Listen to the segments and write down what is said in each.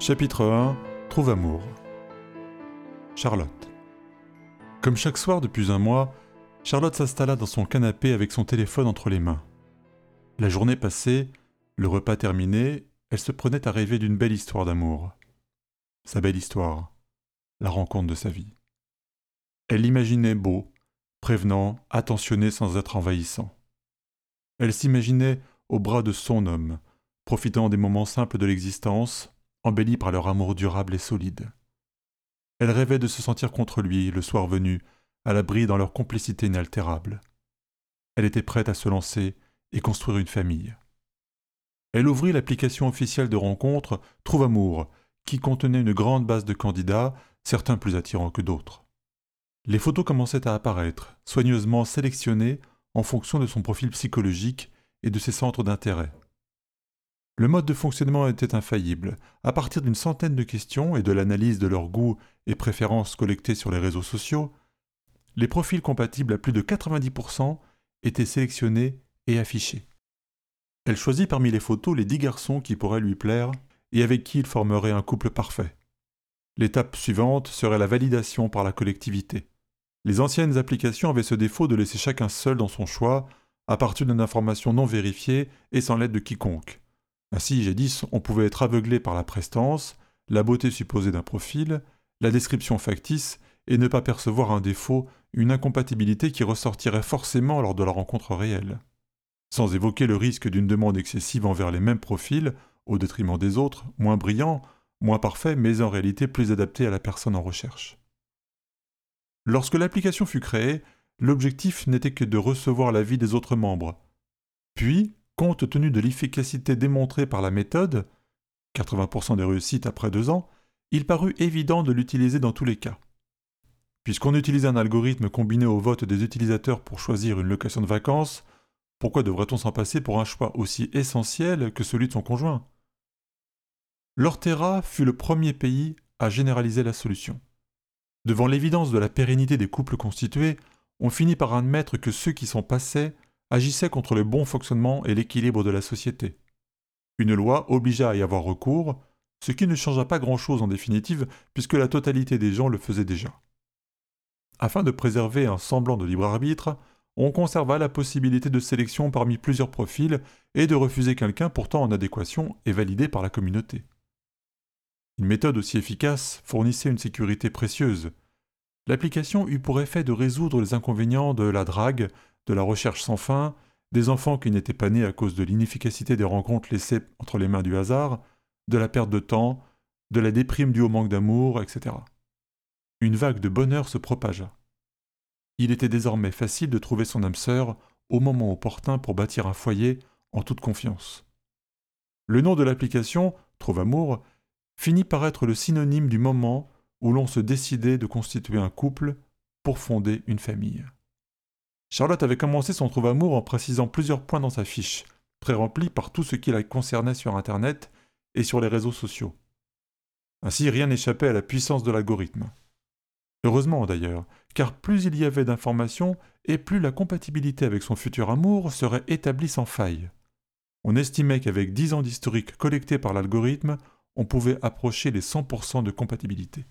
Chapitre 1 Trouve amour. Charlotte. Comme chaque soir depuis un mois, Charlotte s'installa dans son canapé avec son téléphone entre les mains. La journée passée, le repas terminé, elle se prenait à rêver d'une belle histoire d'amour. Sa belle histoire, la rencontre de sa vie. Elle l'imaginait beau, prévenant, attentionné sans être envahissant. Elle s'imaginait au bras de son homme, profitant des moments simples de l'existence, embellis par leur amour durable et solide. Elle rêvait de se sentir contre lui le soir venu, à l'abri dans leur complicité inaltérable. Elle était prête à se lancer et construire une famille. Elle ouvrit l'application officielle de rencontre Trouve Amour, qui contenait une grande base de candidats, certains plus attirants que d'autres. Les photos commençaient à apparaître, soigneusement sélectionnées en fonction de son profil psychologique et de ses centres d'intérêt. Le mode de fonctionnement était infaillible. À partir d'une centaine de questions et de l'analyse de leurs goûts et préférences collectées sur les réseaux sociaux, les profils compatibles à plus de 90% étaient sélectionnés et affichés. Elle choisit parmi les photos les dix garçons qui pourraient lui plaire et avec qui il formerait un couple parfait. L'étape suivante serait la validation par la collectivité. Les anciennes applications avaient ce défaut de laisser chacun seul dans son choix, à partir d'une information non vérifiée et sans l'aide de quiconque. Ainsi, jadis, on pouvait être aveuglé par la prestance, la beauté supposée d'un profil, la description factice, et ne pas percevoir un défaut, une incompatibilité qui ressortirait forcément lors de la rencontre réelle. Sans évoquer le risque d'une demande excessive envers les mêmes profils, au détriment des autres, moins brillants, moins parfaits, mais en réalité plus adaptés à la personne en recherche. Lorsque l'application fut créée, l'objectif n'était que de recevoir l'avis des autres membres. Puis, compte tenu de l'efficacité démontrée par la méthode, 80% des réussites après deux ans, il parut évident de l'utiliser dans tous les cas. Puisqu'on utilise un algorithme combiné au vote des utilisateurs pour choisir une location de vacances, pourquoi devrait-on s'en passer pour un choix aussi essentiel que celui de son conjoint? L'Ortera fut le premier pays à généraliser la solution. Devant l'évidence de la pérennité des couples constitués, on finit par admettre que ceux qui s'en passaient agissait contre le bon fonctionnement et l'équilibre de la société. Une loi obligea à y avoir recours, ce qui ne changea pas grand-chose en définitive, puisque la totalité des gens le faisait déjà. Afin de préserver un semblant de libre arbitre, on conserva la possibilité de sélection parmi plusieurs profils et de refuser quelqu'un pourtant en adéquation et validé par la communauté. Une méthode aussi efficace fournissait une sécurité précieuse. L'application eut pour effet de résoudre les inconvénients de la drague, de la recherche sans fin, des enfants qui n'étaient pas nés à cause de l'inefficacité des rencontres laissées entre les mains du hasard, de la perte de temps, de la déprime due au manque d'amour, etc. Une vague de bonheur se propagea. Il était désormais facile de trouver son âme sœur au moment opportun pour bâtir un foyer en toute confiance. Le nom de l'application, Trouve Amour, finit par être le synonyme du moment où l'on se décidait de constituer un couple pour fonder une famille. Charlotte avait commencé son trouve-amour en précisant plusieurs points dans sa fiche, pré-remplie par tout ce qui la concernait sur Internet et sur les réseaux sociaux. Ainsi, rien n'échappait à la puissance de l'algorithme. Heureusement d'ailleurs, car plus il y avait d'informations, et plus la compatibilité avec son futur amour serait établie sans faille. On estimait qu'avec 10 ans d'historique collecté par l'algorithme, on pouvait approcher les 100% de compatibilité.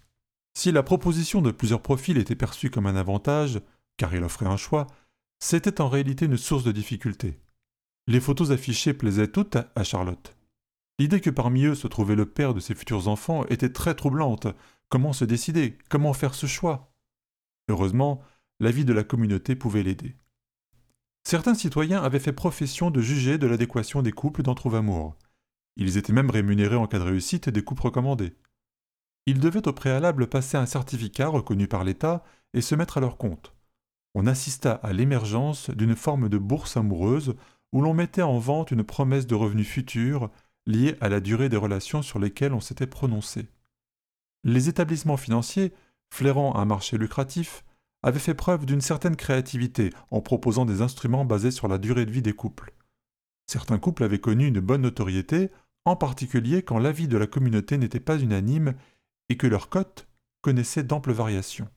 Si la proposition de plusieurs profils était perçue comme un avantage, car il offrait un choix, c'était en réalité une source de difficulté. Les photos affichées plaisaient toutes à Charlotte. L'idée que parmi eux se trouvait le père de ses futurs enfants était très troublante. Comment se décider? Comment faire ce choix? Heureusement, l'avis de la communauté pouvait l'aider. Certains citoyens avaient fait profession de juger de l'adéquation des couples dans Trouve Amour. Ils étaient même rémunérés en cas de réussite des couples recommandés. Ils devaient au préalable passer un certificat reconnu par l'État et se mettre à leur compte on assista à l'émergence d'une forme de bourse amoureuse où l'on mettait en vente une promesse de revenus futurs liée à la durée des relations sur lesquelles on s'était prononcé. Les établissements financiers, flairant un marché lucratif, avaient fait preuve d'une certaine créativité en proposant des instruments basés sur la durée de vie des couples. Certains couples avaient connu une bonne notoriété, en particulier quand l'avis de la communauté n'était pas unanime et que leur cote connaissait d'amples variations.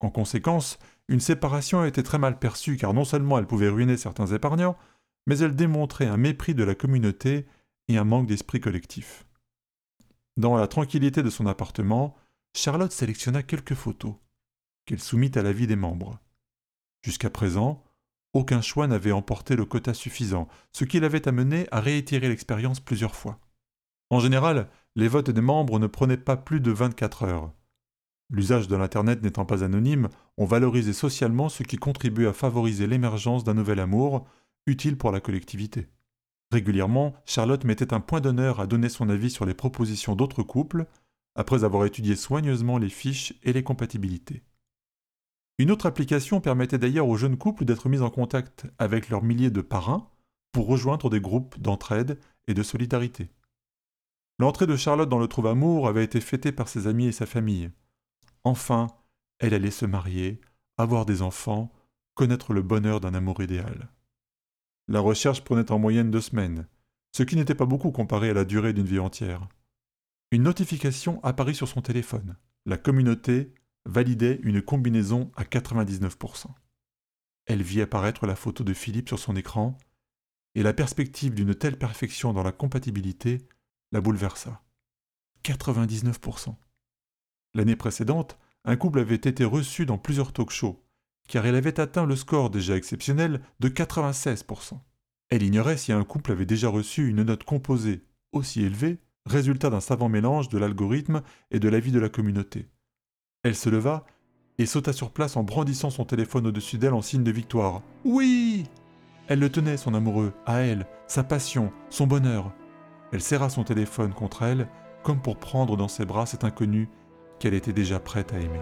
En conséquence, une séparation était très mal perçue car non seulement elle pouvait ruiner certains épargnants, mais elle démontrait un mépris de la communauté et un manque d'esprit collectif. Dans la tranquillité de son appartement, Charlotte sélectionna quelques photos, qu'elle soumit à l'avis des membres. Jusqu'à présent, aucun choix n'avait emporté le quota suffisant, ce qui l'avait amené à réitérer l'expérience plusieurs fois. En général, les votes des membres ne prenaient pas plus de 24 heures. L'usage de l'Internet n'étant pas anonyme, on valorisait socialement ce qui contribuait à favoriser l'émergence d'un nouvel amour, utile pour la collectivité. Régulièrement, Charlotte mettait un point d'honneur à donner son avis sur les propositions d'autres couples, après avoir étudié soigneusement les fiches et les compatibilités. Une autre application permettait d'ailleurs aux jeunes couples d'être mis en contact avec leurs milliers de parrains pour rejoindre des groupes d'entraide et de solidarité. L'entrée de Charlotte dans le trouve-amour avait été fêtée par ses amis et sa famille. Enfin, elle allait se marier, avoir des enfants, connaître le bonheur d'un amour idéal. La recherche prenait en moyenne deux semaines, ce qui n'était pas beaucoup comparé à la durée d'une vie entière. Une notification apparut sur son téléphone. La communauté validait une combinaison à 99%. Elle vit apparaître la photo de Philippe sur son écran, et la perspective d'une telle perfection dans la compatibilité la bouleversa. 99%. L'année précédente, un couple avait été reçu dans plusieurs talk-shows, car il avait atteint le score déjà exceptionnel de 96%. Elle ignorait si un couple avait déjà reçu une note composée aussi élevée, résultat d'un savant mélange de l'algorithme et de l'avis de la communauté. Elle se leva et sauta sur place en brandissant son téléphone au-dessus d'elle en signe de victoire. Oui Elle le tenait, son amoureux, à elle, sa passion, son bonheur. Elle serra son téléphone contre elle, comme pour prendre dans ses bras cet inconnu qu'elle était déjà prête à aimer.